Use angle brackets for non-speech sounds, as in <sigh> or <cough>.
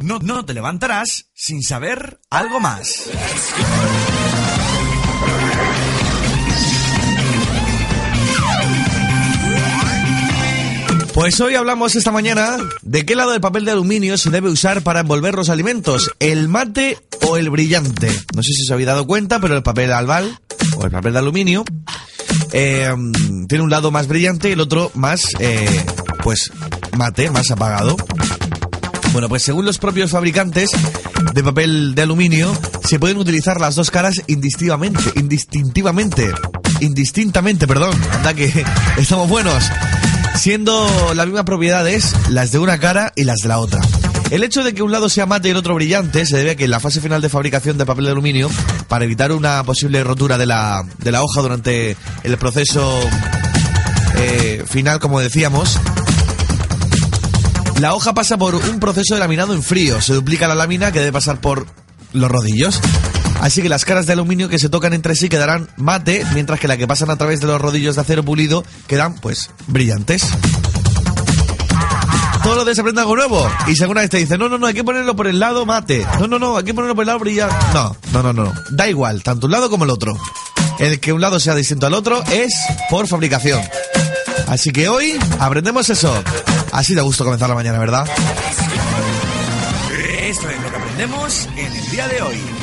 no, no, no te levantarás sin saber algo más. Pues hoy hablamos esta mañana de qué lado del papel de aluminio se debe usar para envolver los alimentos, el mate o el brillante. No sé si se habéis dado cuenta, pero el papel albal o el papel de aluminio eh, tiene un lado más brillante y el otro más, eh, pues, mate, más apagado. Bueno, pues según los propios fabricantes de papel de aluminio, se pueden utilizar las dos caras indistintivamente, indistintivamente, indistintamente, perdón, anda que <laughs> estamos buenos, siendo las mismas propiedades las de una cara y las de la otra. El hecho de que un lado sea mate y el otro brillante se debe a que en la fase final de fabricación de papel de aluminio, para evitar una posible rotura de la, de la hoja durante el proceso eh, final, como decíamos, la hoja pasa por un proceso de laminado en frío. Se duplica la lámina que debe pasar por los rodillos. Así que las caras de aluminio que se tocan entre sí quedarán mate, mientras que la que pasan a través de los rodillos de acero pulido quedan, pues, brillantes. Días se aprende algo nuevo. Y si alguna vez te no, no, no, hay que ponerlo por el lado mate. No, no, no, hay que ponerlo por el lado brillante. No, no, no, no. Da igual, tanto un lado como el otro. El que un lado sea distinto al otro es por fabricación. Así que hoy aprendemos eso. Así da gusto comenzar la mañana, ¿verdad? Esto es lo que aprendemos en el día de hoy.